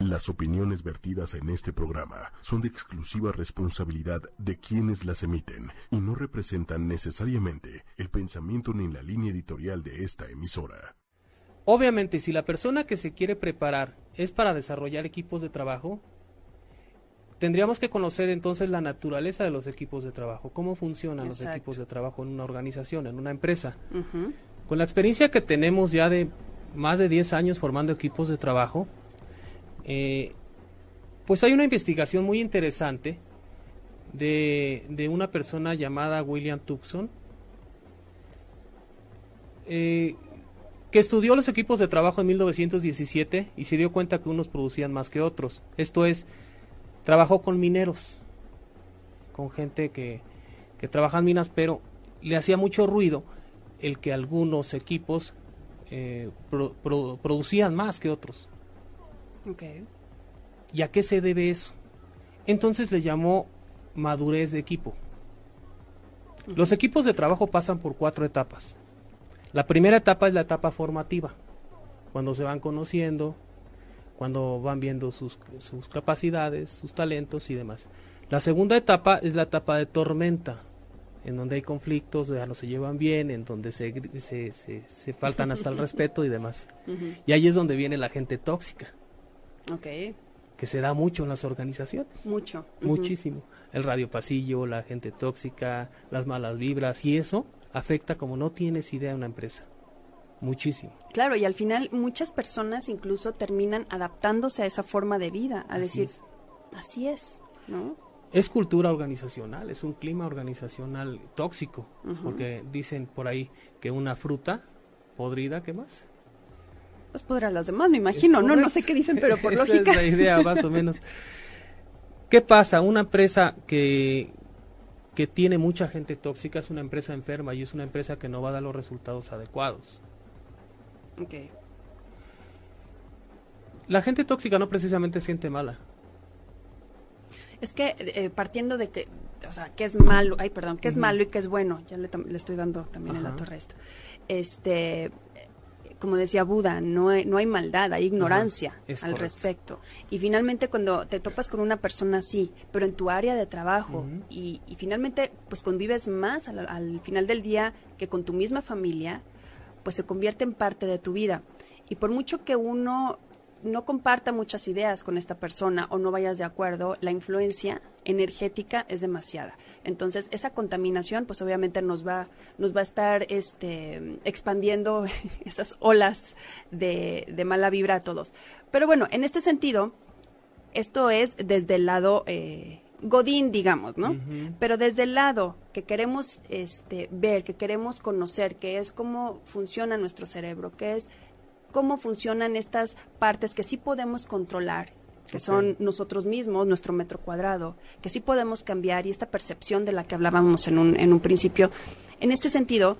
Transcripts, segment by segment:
Las opiniones vertidas en este programa son de exclusiva responsabilidad de quienes las emiten y no representan necesariamente el pensamiento ni la línea editorial de esta emisora. Obviamente, si la persona que se quiere preparar es para desarrollar equipos de trabajo, tendríamos que conocer entonces la naturaleza de los equipos de trabajo, cómo funcionan los equipos de trabajo en una organización, en una empresa. Con la experiencia que tenemos ya de más de 10 años formando equipos de trabajo, eh, pues hay una investigación muy interesante de, una persona llamada William Tucson, eh, que estudió los equipos de trabajo en 1917 y se dio cuenta que unos producían más que otros. Esto es, trabajó con mineros, con gente que, que trabaja en minas, pero le hacía mucho ruido el que algunos equipos eh, producían más que otros. Okay. ¿Y a qué se debe eso? Entonces le llamó madurez de equipo. Los equipos de trabajo pasan por cuatro etapas. La primera etapa es la etapa formativa, cuando se van conociendo, cuando van viendo sus, sus capacidades, sus talentos y demás. La segunda etapa es la etapa de tormenta, en donde hay conflictos, ya no se llevan bien, en donde se, se, se, faltan hasta el respeto y demás. Y ahí es donde viene la gente tóxica. Okay. Que se da mucho en las organizaciones. Mucho. Muchísimo. El radio pasillo, la gente tóxica, las malas vibras y eso afecta como no tienes idea a una empresa. Muchísimo. Claro, y al final muchas personas incluso terminan adaptándose a esa forma de vida, a decir, así es, ¿no? Es cultura organizacional, es un clima organizacional tóxico, porque dicen por ahí que una fruta podrida, ¿qué más? Pues podrá las demás, me imagino, ¿no? No sé qué dicen, pero por lógica. es la idea, más o menos. ¿Qué pasa? Una empresa que, que tiene mucha gente tóxica es una empresa enferma y es una empresa que no va a dar los resultados adecuados. Ok. La gente tóxica no precisamente siente mala. Es que eh, partiendo de que, o sea, que es malo, ay, perdón, que es malo y que es bueno, ya le, estoy dando también el dato resto. Este, como decía Buda, no hay, no hay maldad, hay ignorancia al respecto. Y finalmente cuando te topas con una persona así, pero en tu área de trabajo, y, finalmente pues convives más al, final del día que con tu misma familia, pues se convierte en parte de tu vida. Y por mucho que uno no comparta muchas ideas con esta persona o no vayas de acuerdo, la influencia energética es demasiada. Entonces, esa contaminación, pues obviamente nos va, nos va a estar este, expandiendo esas olas de, de mala vibra a todos. Pero bueno, en este sentido, esto es desde el lado eh, Godín, digamos, ¿no? Pero desde el lado que queremos este, ver, que queremos conocer, que es cómo funciona nuestro cerebro, que es cómo funcionan estas partes que sí podemos controlar que son nosotros mismos, nuestro metro cuadrado, que sí podemos cambiar y esta percepción de la que hablábamos en un, en un principio. En este sentido,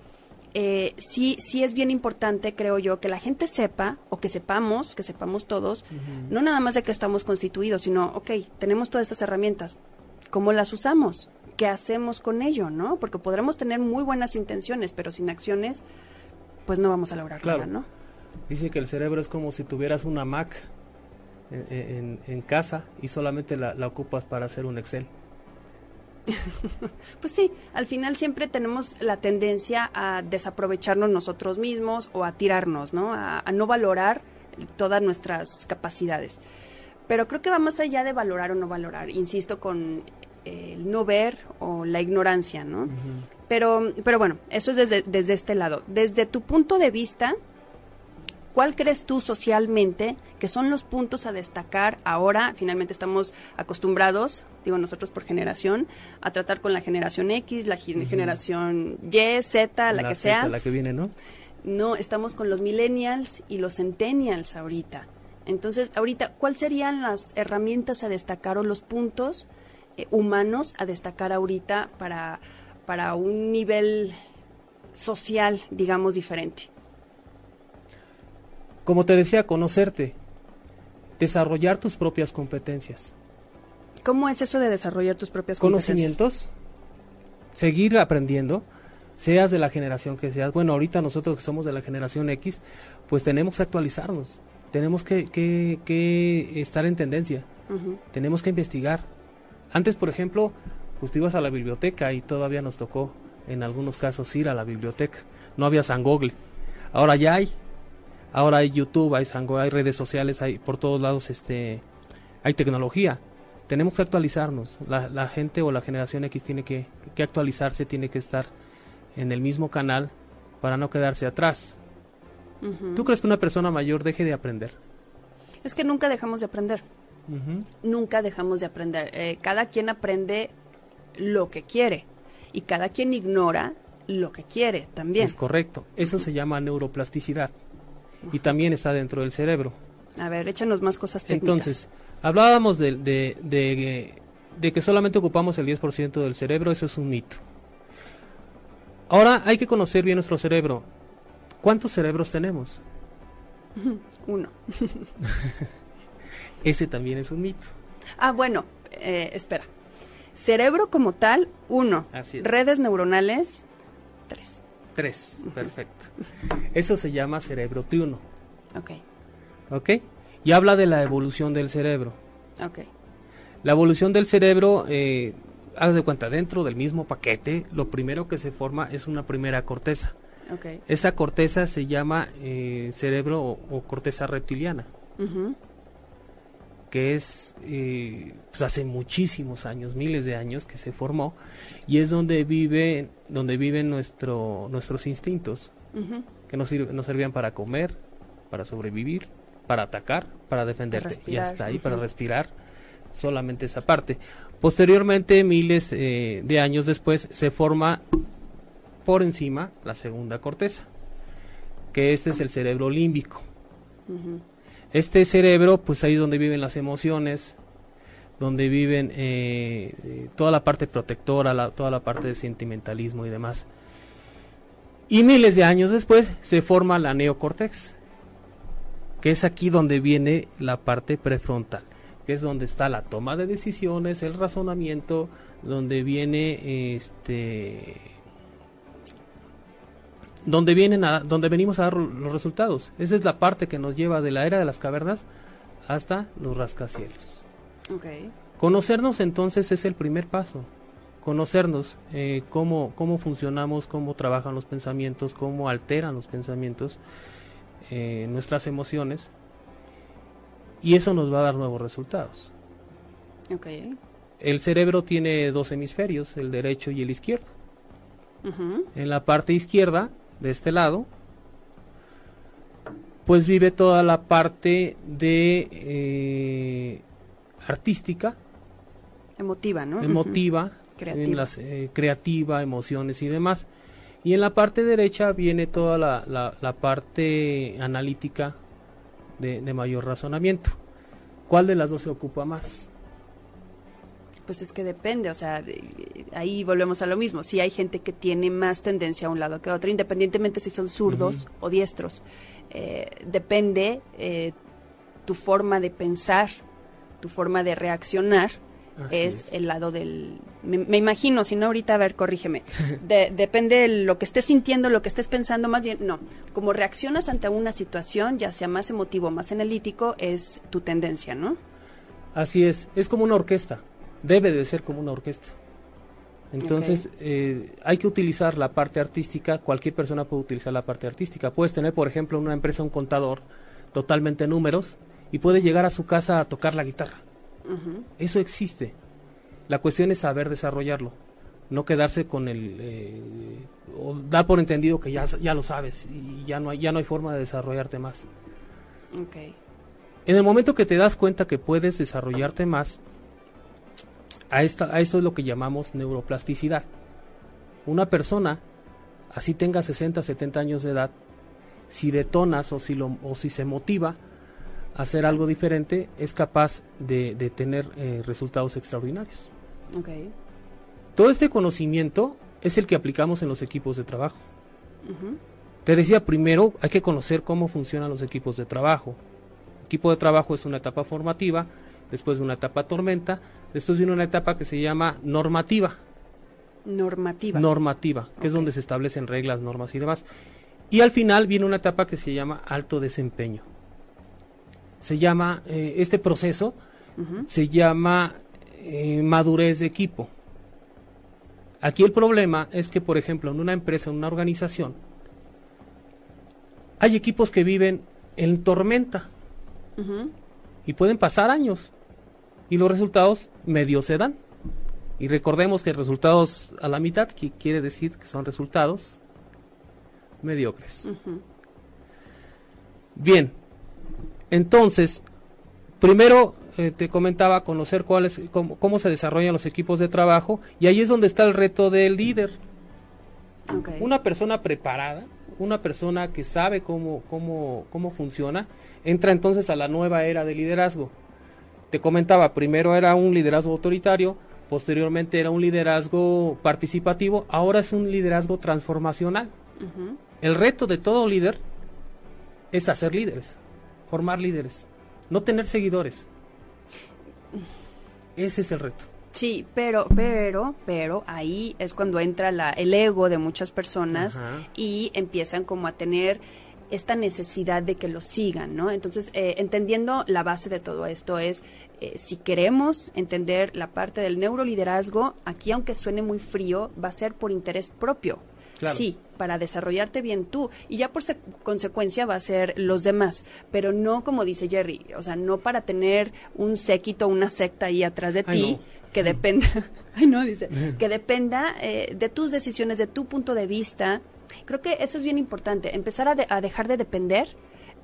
eh, sí, sí es bien importante, creo yo, que la gente sepa o que sepamos, que sepamos todos, no nada más de que estamos constituidos, sino, ok, tenemos todas estas herramientas, ¿cómo las usamos? ¿Qué hacemos con ello, no? Porque podremos tener muy buenas intenciones, pero sin acciones, pues no vamos a lograr nada, ¿no? Dice que el cerebro es como si tuvieras una Mac en, casa y solamente la, ocupas para hacer un Excel. pues sí, al final siempre tenemos la tendencia a desaprovecharnos nosotros mismos o a tirarnos, ¿no? A, no valorar todas nuestras capacidades. Pero creo que va más allá de valorar o no valorar, insisto, con el no ver o la ignorancia, ¿no? pero, pero bueno, eso es desde, desde este lado. Desde tu punto de vista, ¿Cuál crees tú socialmente que son los puntos a destacar ahora? Finalmente estamos acostumbrados, digo nosotros por generación, a tratar con la generación X, la generación Y, Z, la, que sea. La que viene, ¿no? No, estamos con los millennials y los centennials ahorita. Entonces, ahorita, ¿cuáles serían las herramientas a destacar o los puntos eh, humanos a destacar ahorita para, para un nivel social, digamos, diferente? Como te decía, conocerte, desarrollar tus propias competencias. ¿Cómo es eso de desarrollar tus propias Conocimientos, seguir aprendiendo, seas de la generación que seas. Bueno, ahorita nosotros que somos de la generación X, pues tenemos que actualizarnos. tenemos que, que, que estar en tendencia, tenemos que investigar. Antes, por ejemplo, pues ibas a la biblioteca y todavía nos tocó en algunos casos ir a la biblioteca. No había San Google. Ahora ya hay. Ahora hay YouTube, hay San Google, hay redes sociales, hay por todos lados este hay tecnología. Tenemos que actualizarnos. La, la gente o la generación X tiene que, que actualizarse, tiene que estar en el mismo canal para no quedarse atrás. ¿Tú crees que una persona mayor deje de aprender? Es que nunca dejamos de aprender. Nunca dejamos de aprender. Eh, cada quien aprende lo que quiere y cada quien ignora lo que quiere también. Es correcto. Eso se llama neuroplasticidad. Y también está dentro del cerebro. A ver, échanos más cosas técnicas. Entonces, hablábamos de, de, de- de que solamente ocupamos el 10% del cerebro, eso es un mito. Ahora hay que conocer bien nuestro cerebro. ¿Cuántos cerebros tenemos? Uno. Ese también es un mito. Ah, bueno, eh, espera. Cerebro como tal, uno. Así es. Redes neuronales, tres. Perfecto. Eso se llama cerebro triuno, Ok, ¿ok? Y habla de la evolución del cerebro. ok. La evolución del cerebro, eh, haz de cuenta, dentro del mismo paquete, lo primero que se forma es una primera corteza. Ok. Esa corteza se llama eh, cerebro o, o corteza reptiliana. Que es eh, pues hace muchísimos años, miles de años que se formó y es donde vive, donde viven nuestro, nuestros instintos que nos, sirve- nos servían para comer, para sobrevivir, para atacar, para defenderte y hasta ahí para respirar. Solamente esa parte. Posteriormente, miles eh, de años después, se forma por encima la segunda corteza, que este es el cerebro límbico. Ujú. Este cerebro, pues ahí es donde viven las emociones, donde viven eh, eh, toda la parte protectora, toda la parte de sentimentalismo y demás. Y miles de años después se forma la neocórtex, que es aquí donde viene la parte prefrontal, que es donde está la toma de decisiones, el razonamiento, donde viene este donde vienen a, donde venimos a dar los resultados. Esa es la parte que nos lleva de la era de las cavernas hasta los rascacielos. Ok. Conocernos entonces es el primer paso. Conocernos eh, cómo, cómo funcionamos, cómo trabajan los pensamientos, cómo alteran los pensamientos, eh, nuestras emociones. Y eso nos va a dar nuevos resultados. Ok. El cerebro tiene dos hemisferios, el derecho y el izquierdo. En la parte izquierda, de este lado, pues vive toda la parte de eh, artística, Emotiva, ¿no? emotiva, Creativa. en las, eh, creativa, emociones y demás. Y en la parte derecha viene toda la, la- la parte analítica de, de mayor razonamiento. ¿Cuál de las dos se ocupa más? Pues es que depende, o sea, ahí volvemos a lo mismo. Si hay gente que tiene más tendencia a un lado que a otro, independientemente si son zurdos o diestros, eh, depende eh, tu forma de pensar, tu forma de reaccionar. Es, es. el lado del... Me, me imagino, si no ahorita, a ver, corrígeme. De- depende de lo que estés sintiendo, lo que estés pensando, más bien, no. Como reaccionas ante una situación, ya sea más emotivo más analítico, es tu tendencia, ¿no? Así es, es como una orquesta, debe de ser como una orquesta. Entonces, eh, hay que utilizar la parte artística, cualquier persona puede utilizar la parte artística. Puedes tener, por ejemplo, en una empresa un contador totalmente números y puede llegar a su casa a tocar la guitarra. Eso existe. La cuestión es saber desarrollarlo, no quedarse con el... eh, o dar por entendido que ya, ya lo sabes y ya no, hay, ya no hay forma de desarrollarte más. Ok. En el momento que te das cuenta que puedes desarrollarte más, a, esta, a esto es lo que llamamos neuroplasticidad. Una persona, así tenga 60, 70 años de edad, si detonas o si, lo, o si se motiva a hacer algo diferente, es capaz de, de tener eh, resultados extraordinarios. Todo este conocimiento es el que aplicamos en los equipos de trabajo. Te decía, primero hay que conocer cómo funcionan los equipos de trabajo. El equipo de trabajo es una etapa formativa, después de una etapa tormenta, después viene una etapa que se llama normativa. Normativa. Normativa, que es donde se establecen reglas, normas y demás. Y al final viene una etapa que se llama alto desempeño. se llama, eh, este proceso se llama eh, madurez de equipo. Aquí el problema es que, por ejemplo, en una empresa, en una organización, hay equipos que viven en tormenta y pueden pasar años y los resultados medio se dan. Y recordemos que resultados a la mitad que quiere decir que son resultados mediocres. Bien, entonces, primero eh, te comentaba conocer cuáles, cómo, cómo, se desarrollan los equipos de trabajo y ahí es donde está el reto del líder. Una persona preparada, una persona que sabe cómo, cómo, cómo funciona, entra entonces a la nueva era de liderazgo. Te comentaba, primero era un liderazgo autoritario, posteriormente era un liderazgo participativo, ahora es un liderazgo transformacional. El reto de todo líder es hacer líderes, formar líderes, no tener seguidores. Ese es el reto. Sí, pero, pero, pero ahí es cuando entra la, el ego de muchas personas y empiezan como a tener esta necesidad de que lo sigan, ¿no? Entonces, eh, entendiendo la base de todo esto es, eh, si queremos entender la parte del neuroliderazgo, aquí aunque suene muy frío, va a ser por interés propio. Sí, para desarrollarte bien tú. Y ya por consecuencia va a ser los demás. Pero no como dice Jerry, o sea, no para tener un séquito, una secta ahí atrás de ti que dependa, ay no, dice, que dependa eh, de tus decisiones, de tu punto de vista. Creo que eso es bien importante, empezar a, dejar de depender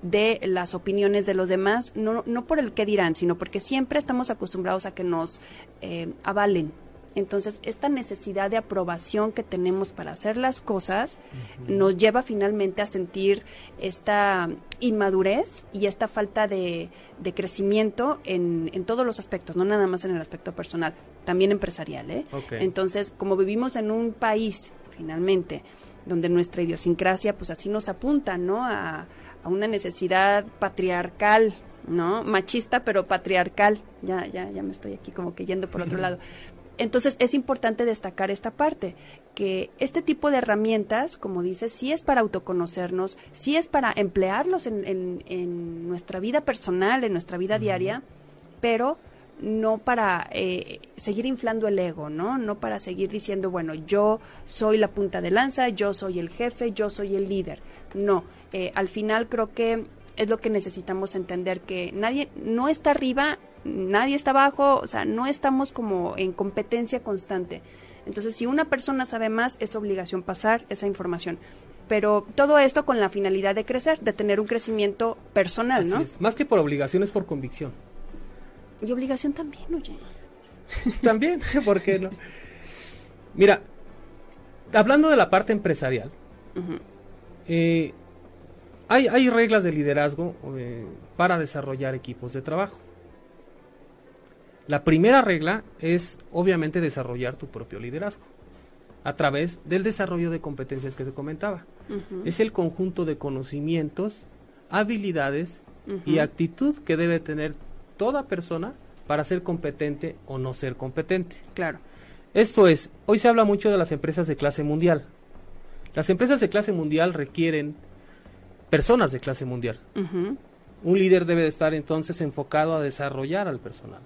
de las opiniones de los demás, no, no por el que dirán, sino porque siempre estamos acostumbrados a que nos eh, avalen, entonces, esta necesidad de aprobación que tenemos para hacer las cosas nos lleva finalmente a sentir esta inmadurez y esta falta de, crecimiento en, todos los aspectos, no nada más en el aspecto personal, también empresarial. ¿eh? Entonces, como vivimos en un país, finalmente, donde nuestra idiosincrasia, pues así nos apunta, ¿no? A, a una necesidad patriarcal, ¿no? Machista, pero patriarcal. Ya, ya, ya me estoy aquí como que yendo por otro lado. Entonces es importante destacar esta parte, que este tipo de herramientas, como dices, sí es para autoconocernos, sí es para emplearlos en, nuestra vida personal, en nuestra vida diaria, pero no para eh, seguir inflando el ego, ¿no? No para seguir diciendo, bueno, yo soy la punta de lanza, yo soy el jefe, yo soy el líder. No, eh, al final creo que es lo que necesitamos entender, que nadie no está arriba nadie está abajo, o sea, no estamos como en competencia constante. Entonces, si una persona sabe más, es obligación pasar esa información. Pero todo esto con la finalidad de crecer, de tener un crecimiento personal, ¿no? Más que por obligación, es por convicción. Y obligación también, oye. también, ¿por qué no? Mira, hablando de la parte empresarial, eh, hay, hay, reglas de liderazgo eh, para desarrollar equipos de trabajo. La primera regla es obviamente desarrollar tu propio liderazgo a través del desarrollo de competencias que te comentaba. Es el conjunto de conocimientos, habilidades y actitud que debe tener toda persona para ser competente o no ser competente. Claro. Esto es, hoy se habla mucho de las empresas de clase mundial. Las empresas de clase mundial requieren personas de clase mundial. Un líder debe estar entonces enfocado a desarrollar al personal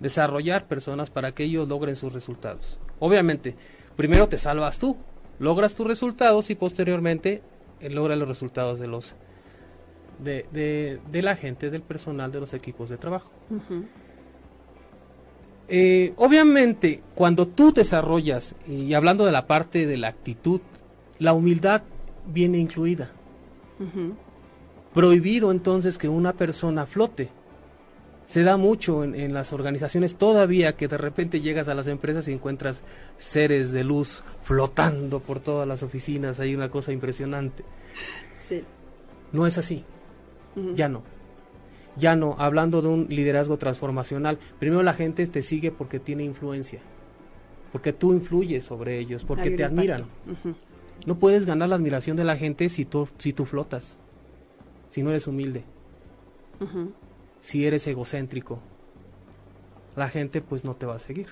desarrollar personas para que ellos logren sus resultados. Obviamente, primero te salvas tú, logras tus resultados y posteriormente eh, logra los resultados de los de, de, la gente, del personal de los equipos de trabajo. Eh, obviamente, cuando tú desarrollas, y hablando de la parte de la actitud, la humildad viene incluida. Prohibido entonces que una persona flote se da mucho en, las organizaciones todavía que de repente llegas a las empresas y encuentras seres de luz flotando por todas las oficinas, hay una cosa impresionante. Sí. No es así, ya no. Ya no, hablando de un liderazgo transformacional, primero la gente te sigue porque tiene influencia, porque tú influyes sobre ellos, porque te admiran. No puedes ganar la admiración de la gente si tú, si tú flotas, si no eres humilde si eres egocéntrico, la gente pues no te va a seguir.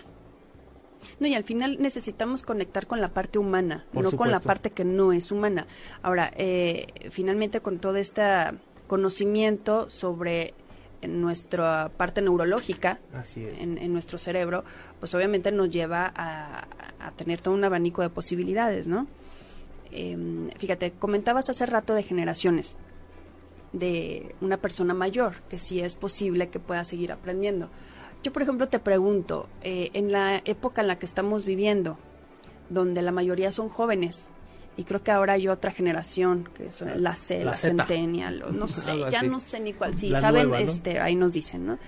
No, y al final necesitamos conectar con la parte humana, no con la parte que no es humana. Ahora, eh, finalmente con todo este conocimiento sobre nuestra parte neurológica Así es. en, en nuestro cerebro, pues obviamente nos lleva a, a tener todo un abanico de posibilidades, ¿no? Em, fíjate, comentabas hace rato de generaciones, de una persona mayor, que si es posible que pueda seguir aprendiendo. Yo, por ejemplo, te pregunto, eh, en la época en la que estamos viviendo, donde la mayoría son jóvenes, y creo que ahora hay otra generación, que son la C, La. Centennial, o no sé, ya así. no sé ni cuál, sí, La saben, nueva, ¿no? este, ahí nos dicen, ¿no?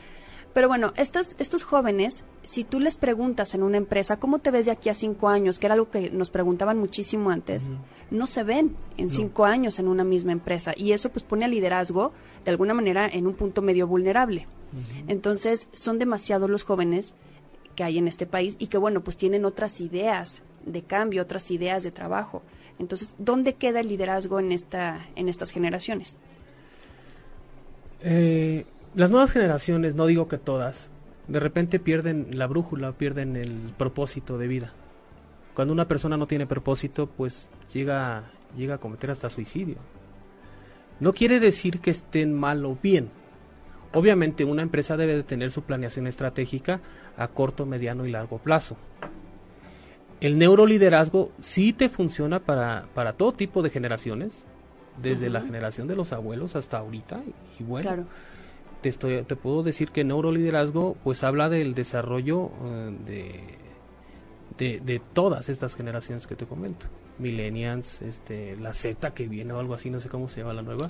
Pero bueno, estas, estos jóvenes, si tú les preguntas en una empresa, ¿cómo te ves de aquí a cinco años? Que era algo que nos preguntaban muchísimo antes. No se ven en cinco años en una misma empresa. Y eso pues pone al liderazgo, de alguna manera, en un punto medio vulnerable. Entonces, son demasiados los jóvenes que hay en este país y que, bueno, pues tienen otras ideas de cambio, otras ideas de trabajo. Entonces, ¿dónde queda el liderazgo en, esta, en estas generaciones? Eh, las nuevas generaciones, no digo que todas, de repente pierden la brújula, pierden el propósito de vida. Cuando una persona no tiene propósito, pues llega, llega a cometer hasta suicidio. No quiere decir que estén mal o bien. Obviamente una empresa debe de tener su planeación estratégica a corto, mediano y largo plazo. El neuroliderazgo sí te funciona para, para todo tipo de generaciones, desde la generación de los abuelos hasta ahorita. Y bueno, Claro. te, estoy, te puedo decir que neuroliderazgo pues habla del desarrollo eh, de, de, de todas estas generaciones que te comento. Millennials, este, la Z que viene o algo así, no sé cómo se llama la nueva.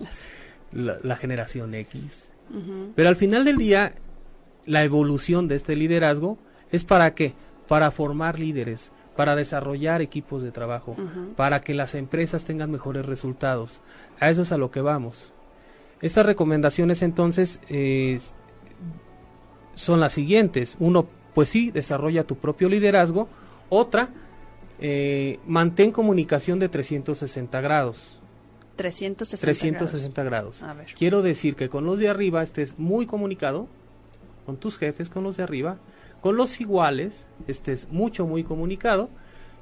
La, la generación X. Pero al final del día, la evolución de este liderazgo es para qué? Para formar líderes, para desarrollar equipos de trabajo, para que las empresas tengan mejores resultados. A eso es a lo que vamos. Estas recomendaciones entonces eh, son las siguientes. Uno, pues sí, desarrolla tu propio liderazgo. Otra, eh, mantén comunicación de 360 grados. 360 360 grados. A ver. Quiero decir que con los de arriba estés muy comunicado, con tus jefes, con los de arriba, con los iguales estés mucho, muy comunicado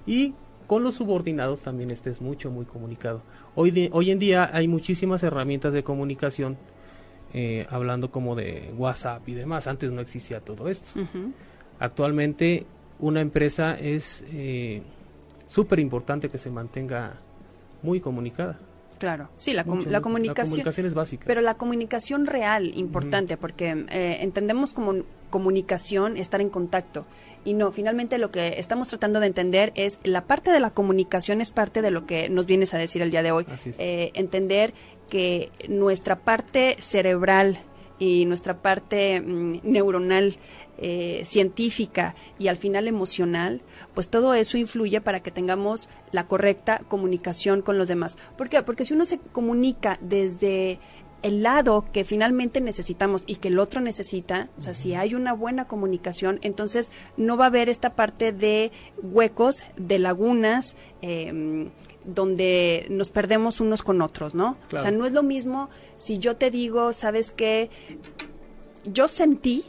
y con los subordinados también estés mucho, muy comunicado. Hoy, de- hoy en día hay muchísimas herramientas de comunicación, eh, hablando como de WhatsApp y demás. Antes no existía todo esto. Actualmente una empresa es eh, súper importante que se mantenga muy comunicada. Claro, sí, la, com- Mucho, la comunicación. comunicación es básica. Pero la comunicación real, importante, porque eh, entendemos como comunicación estar en contacto. Y no, finalmente lo que estamos tratando de entender es la parte de la comunicación es parte de lo que nos vienes a decir el día de hoy. Eh, entender que nuestra parte cerebral y nuestra parte mm, neuronal, eh, científica y al final emocional, pues todo eso influye para que tengamos la correcta comunicación con los demás. ¿Por qué? Porque si uno se comunica desde el lado que finalmente necesitamos y que el otro necesita, o sea, si hay una buena comunicación, entonces no va a haber esta parte de huecos, de lagunas, eh, donde nos perdemos unos con otros, ¿no? O sea, no es lo mismo si yo te digo, sabes que yo sentí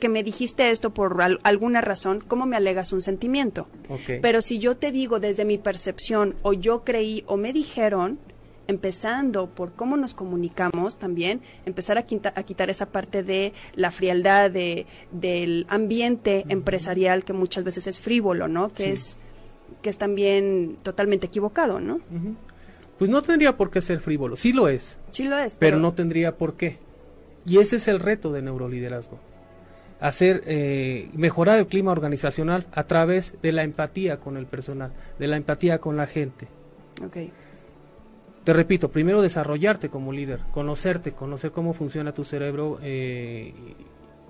que me dijiste esto por al- alguna razón, ¿cómo me alegas un sentimiento? Ok. Pero si yo te digo desde mi percepción o yo creí o me dijeron, empezando por cómo nos comunicamos también, empezar a, quita- a quitar esa parte de la frialdad de, del ambiente empresarial que muchas veces es frívolo, ¿no? Que Sí. es que es también totalmente equivocado, ¿no? Pues no tendría por qué ser frívolo. Sí lo es, Sí lo es, pero no tendría por qué. Y ese es el reto de neuroliderazgo. Hacer, eh, mejorar el clima organizacional a través de la empatía con el personal, de la empatía con la gente. Ok. Te repito, primero desarrollarte como líder, conocerte, conocer cómo funciona tu cerebro eh,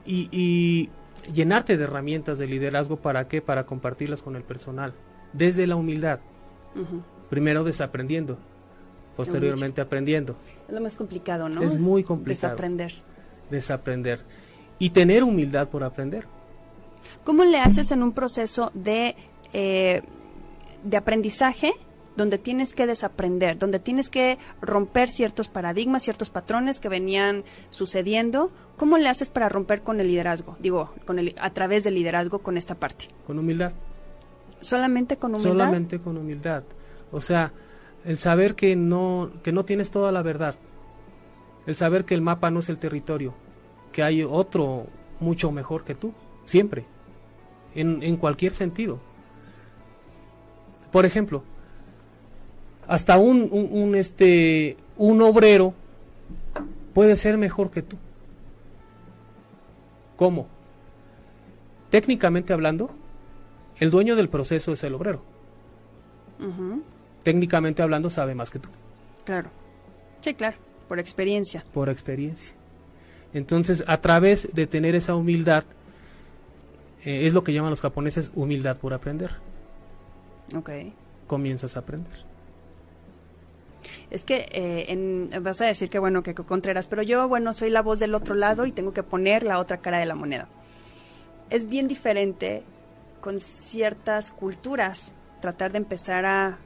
y, y llenarte de herramientas de liderazgo para qué, para compartirlas con el personal, desde la humildad, primero desaprendiendo, posteriormente aprendiendo, Es lo más complicado, ¿no? Es muy complicado. Desaprender. desaprender y tener humildad por aprender. ¿Cómo le haces en un proceso de, eh, de aprendizaje donde tienes que desaprender, donde tienes que romper ciertos paradigmas, ciertos patrones que venían sucediendo? ¿Cómo le haces para romper con el liderazgo? Digo, con el, a través del liderazgo con esta parte. Con humildad. ¿Solamente con humildad? Solamente con humildad. O sea, el saber que no, que no tienes toda la verdad. El saber que el mapa no es el territorio. que hay otro mucho mejor que tú, siempre, en, en cualquier sentido. Por ejemplo, hasta un, un, un, este, un obrero puede ser mejor que tú. ¿Cómo? Técnicamente hablando, el dueño del proceso es el obrero. Técnicamente hablando, sabe más que tú, Claro. Sí, claro, por experiencia. por experiencia. Entonces, a través de tener esa humildad, eh, es lo que llaman los japoneses humildad por aprender. Ok. Comienzas a aprender. Es que eh, en- vas a decir que bueno, que Contreras, pero yo, bueno, soy la voz del otro lado y tengo que poner la otra cara de la moneda. Es bien diferente con ciertas culturas tratar de empezar a,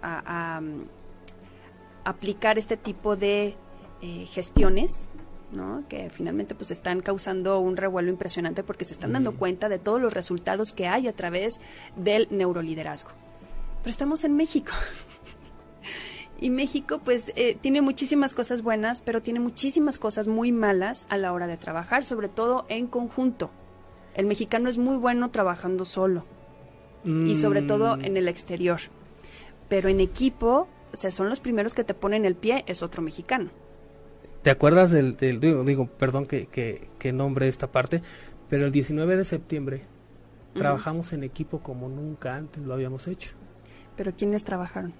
a- a, mm, aplicar este tipo de eh, gestiones, ¿no? Que finalmente pues están causando un revuelo impresionante porque se están dando cuenta de todos los resultados que hay a través del neuroliderazgo. Pero estamos en México. Y México, pues, eh, tiene muchísimas cosas buenas, pero tiene muchísimas cosas muy malas a la hora de trabajar, sobre todo en conjunto. El mexicano es muy bueno trabajando solo y sobre todo Mm, en el exterior. Pero en equipo, o sea, son los primeros que te ponen el pie, es otro mexicano. ¿Te acuerdas del, del- digo, digo, perdón que, que, que nombre esta parte, pero el 19 de septiembre trabajamos en equipo como nunca antes lo habíamos hecho. Pero ¿quiénes trabajaron?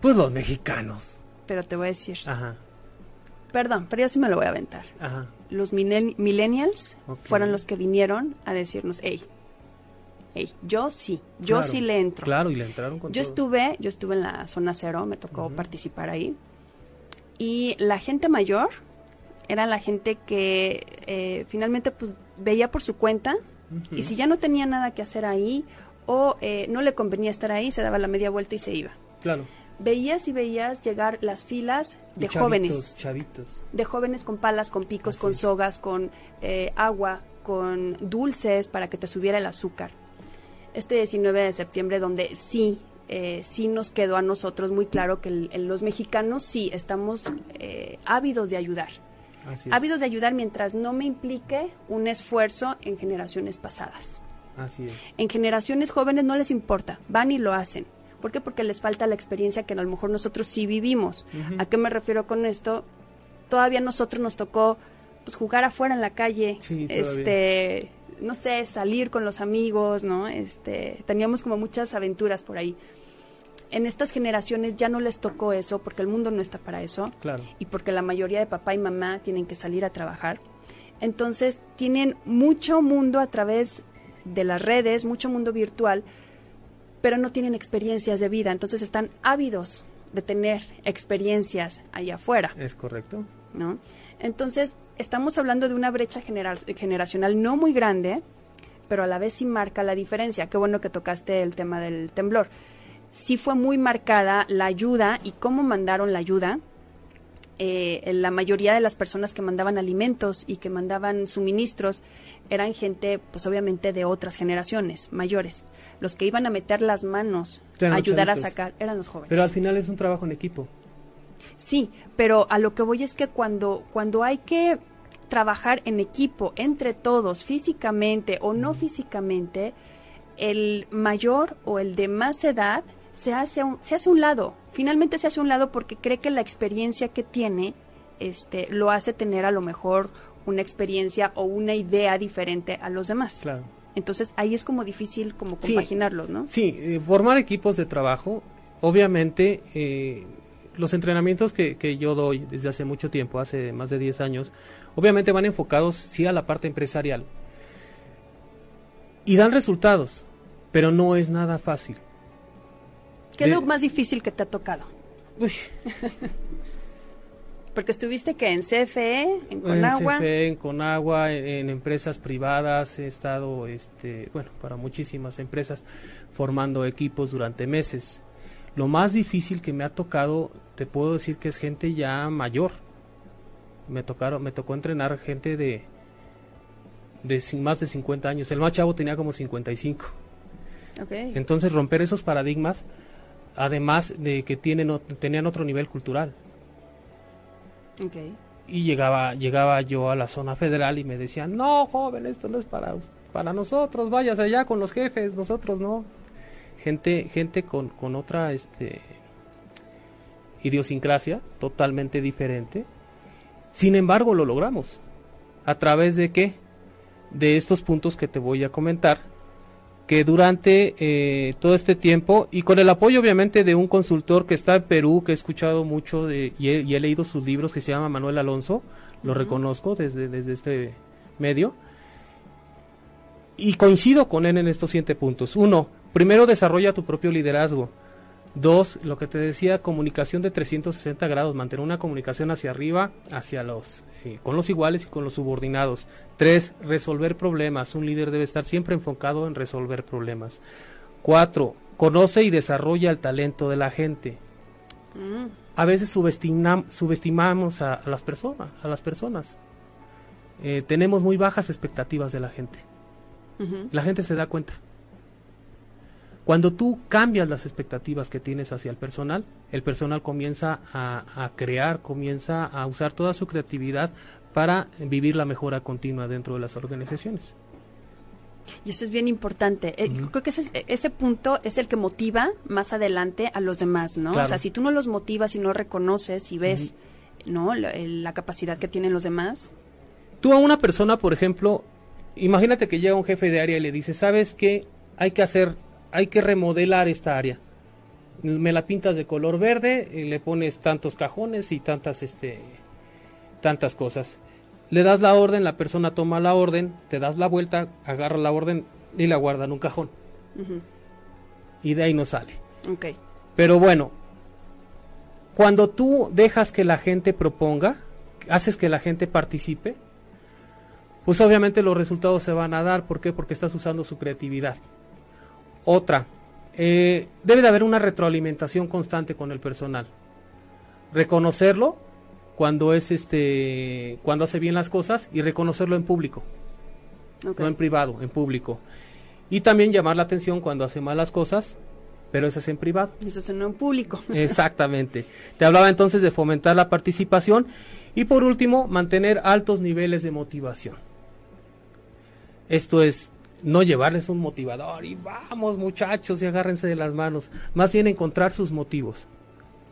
Pues los mexicanos. Pero te voy a decir, Ajá, perdón, pero yo sí me lo voy a aventar. ajá. Los millennials fueron los que vinieron a decirnos, hey, hey, yo sí, yo Claro, sí le entro. Claro, y le entraron con Yo todo. estuve, yo estuve en la zona cero, me tocó participar ahí. Y la gente mayor era la gente que eh, finalmente pues veía por su cuenta y si ya no tenía nada que hacer ahí o eh, no le convenía estar ahí, se daba la media vuelta y se iba. Claro. Veías y veías llegar las filas de Chavitos, jóvenes, Chavitos. de jóvenes con palas, con picos, Así con sogas, con eh, agua, con dulces para que te subiera el azúcar. Este 19 de septiembre donde sí, eh, sí nos quedó a nosotros muy claro que el- los mexicanos sí estamos eh, ávidos de ayudar. Así es. Ávidos de ayudar mientras no me implique un esfuerzo en generaciones pasadas. Así es. En generaciones jóvenes no les importa, van y lo hacen. ¿Por qué? Porque les falta la experiencia que a lo mejor nosotros sí vivimos. Ujú. ¿A qué me refiero con esto? Todavía nosotros nos tocó pues, jugar afuera en la calle, Sí, este, no sé, salir con los amigos, ¿no? Este, teníamos como muchas aventuras por ahí. En estas generaciones ya no les tocó eso porque el mundo no está para eso Claro. y porque la mayoría de papá y mamá tienen que salir a trabajar. Entonces tienen mucho mundo a través de las redes, mucho mundo virtual, pero no tienen experiencias de vida. Entonces están ávidos de tener experiencias allá afuera, Es correcto. ¿no? Entonces estamos hablando de una brecha general, generacional no muy grande, pero a la vez sí marca la diferencia. Qué bueno que tocaste el tema del temblor. Sí fue muy marcada la ayuda y cómo mandaron la ayuda. Eh, la mayoría de las personas que mandaban alimentos y que mandaban suministros eran gente, pues obviamente de otras generaciones mayores. Los que iban a meter las manos a ayudar a sacar eran los jóvenes. Pero al final es un trabajo en equipo. Sí, pero a lo que voy es que cuando, cuando hay que trabajar en equipo, entre todos, físicamente o no físicamente, el mayor o el de más edad se hace un, se hace un lado. Finalmente se hace a un lado porque cree que la experiencia que tiene este, lo hace tener a lo mejor una experiencia o una idea diferente a los demás. Claro. Entonces ahí es como difícil como Sí. compaginarlos, ¿no? Sí, eh, formar equipos de trabajo, obviamente, eh, los entrenamientos que, que yo doy desde hace mucho tiempo, hace más de 10 años, obviamente van enfocados sí a la parte empresarial. Y dan resultados, pero no es nada fácil. ¿Qué es lo más difícil que te ha tocado? Uy, Porque estuviste que en CFE, en en Conagua. CFE, en Conagua, en, en empresas privadas, he estado, este, bueno, para muchísimas empresas, formando equipos durante meses. Lo más difícil que me ha tocado, te puedo decir que es gente ya mayor. Me tocaron, me tocó entrenar gente de, de más de 50 años. El más chavo tenía como 55. Ok. Entonces romper esos paradigmas, además de que tienen, tenían otro nivel cultural. ok. y llegaba, llegaba yo a la zona federal y me decían, no, joven, esto no es para, para nosotros, váyase allá con los jefes, nosotros no. Gente, gente con, con otra este, idiosincrasia totalmente diferente. Sin embargo, lo logramos. ¿A través de qué? De estos puntos que te voy a comentar que durante eh, todo este tiempo y con el apoyo obviamente de un consultor que está en Perú, que he escuchado mucho de, y, he, leído sus libros, que se llama Manuel Alonso, lo reconozco desde, desde este medio, y coincido con él en estos siete puntos. Uno, primero desarrolla tu propio liderazgo. Dos, lo que te decía, comunicación de 360 grados, mantener una comunicación hacia arriba, hacia los, eh, con los iguales y con los subordinados. Tres, resolver problemas. Un líder debe estar siempre enfocado en resolver problemas. Cuatro, conoce y desarrolla el talento de la gente. Mm. A veces subestimamos a, las personas, a las personas. Eh, tenemos muy bajas expectativas de la gente. La gente se da cuenta. Cuando tú cambias las expectativas que tienes hacia el personal, el personal comienza a, crear, comienza a usar toda su creatividad para vivir la mejora continua dentro de las organizaciones. Y eso es bien importante. Eh, creo que ese, ese, punto es el que motiva más adelante a los demás, ¿no? O sea, si tú no los motivas y no reconoces y ves, ¿no? La, capacidad que tienen los demás. Tú a una persona, por ejemplo, imagínate que llega un jefe de área y le dice, ¿sabes qué? Hay que hacer hay que remodelar esta área. Me la pintas de color verde, y le pones tantos cajones y tantas, este, tantas cosas. Le das la orden, la persona toma la orden, te das la vuelta, agarra la orden y la guarda en un cajón. Y de ahí no sale. Okay. Pero bueno, cuando tú dejas que la gente proponga, haces que la gente participe, pues obviamente los resultados se van a dar. ¿Por qué? Porque estás usando su creatividad. Otra, eh, debe de haber una retroalimentación constante con el personal. Reconocerlo cuando es este, cuando hace bien las cosas y reconocerlo en público, no en privado, en público. Y también llamar la atención cuando hace malas cosas, pero eso es en privado. Eso es en público. Exactamente. Te hablaba entonces de fomentar la participación y por último, mantener altos niveles de motivación. Esto es no llevarles un motivador y vamos muchachos y agárrense de las manos, más bien encontrar sus motivos,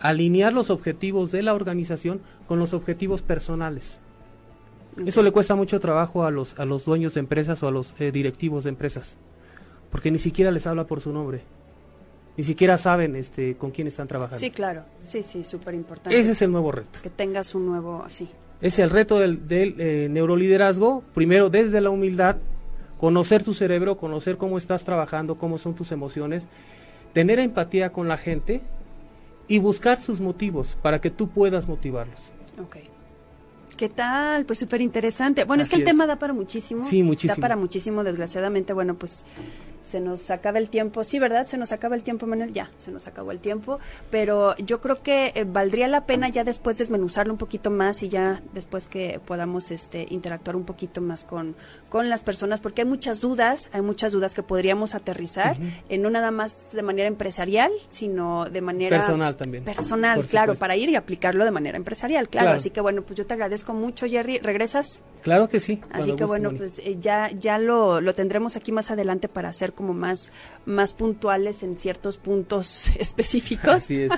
alinear los objetivos de la organización con los objetivos personales. Eso le cuesta mucho trabajo a los, a los dueños de empresas o a los eh, directivos de empresas, porque ni siquiera les habla por su nombre, ni siquiera saben este, con quién están trabajando. Sí, claro, sí, sí, súper importante. Ese es el nuevo reto. Que tengas un nuevo, así. Es el reto del, del eh, neuroliderazgo, primero desde la humildad, conocer tu cerebro, conocer cómo estás trabajando, cómo son tus emociones, tener empatía con la gente y buscar sus motivos para que tú puedas motivarlos. Ok. ¿Qué tal? Pues súper interesante. Bueno, es que el tema da para muchísimo. Sí, muchísimo. Da para muchísimo, desgraciadamente. Bueno, pues se nos acaba el tiempo. Sí, ¿verdad? Se nos acaba el tiempo, Manuel. Ya, se nos acabó el tiempo. Pero yo creo que eh, valdría la pena ya después desmenuzarlo un poquito más y ya después que podamos este, interactuar un poquito más con, con las personas, porque hay muchas dudas, hay muchas dudas que podríamos aterrizar, en no nada más de manera empresarial, sino de manera personal también. Personal, claro, para ir y aplicarlo de manera empresarial, claro. Así que bueno, pues yo te agradezco mucho, Jerry. ¿Regresas? Claro que sí. Así que bueno, pues eh, ya, ya lo, lo tendremos aquí más adelante para hacer como más, más puntuales en ciertos puntos específicos. Así es.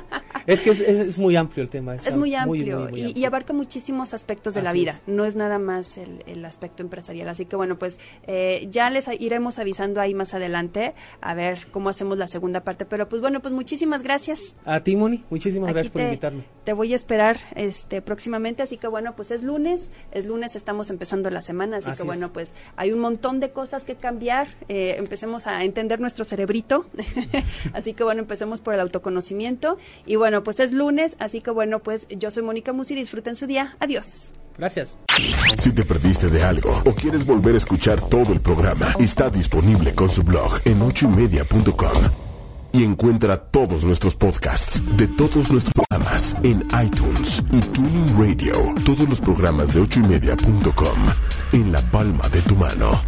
Es que es, muy amplio el tema. Es, muy amplio, y, abarca muchísimos aspectos de la vida. No es nada más el, el, aspecto empresarial. Así que bueno, pues eh, ya les iremos avisando ahí más adelante a ver cómo hacemos la segunda parte. Pero pues bueno, pues muchísimas gracias. A ti, Moni. Muchísimas gracias por invitarme. Te voy a esperar este próximamente. Así que bueno, pues es lunes. Es lunes, estamos empezando la semana. Así, que bueno, pues hay un montón de cosas que cambiar. Eh, empecemos a entender nuestro cerebrito. así que bueno, empecemos por el autoconocimiento. Y bueno, pues es lunes, así que bueno, pues yo soy Mónica Musi, disfruten su día. Adiós. Gracias. Si te perdiste de algo o quieres volver a escuchar todo el programa, está disponible con su blog en ochoymedia.com y encuentra todos nuestros podcasts de todos nuestros programas en iTunes y Tuning Radio. Todos los programas de ochoymedia.com en la palma de tu mano.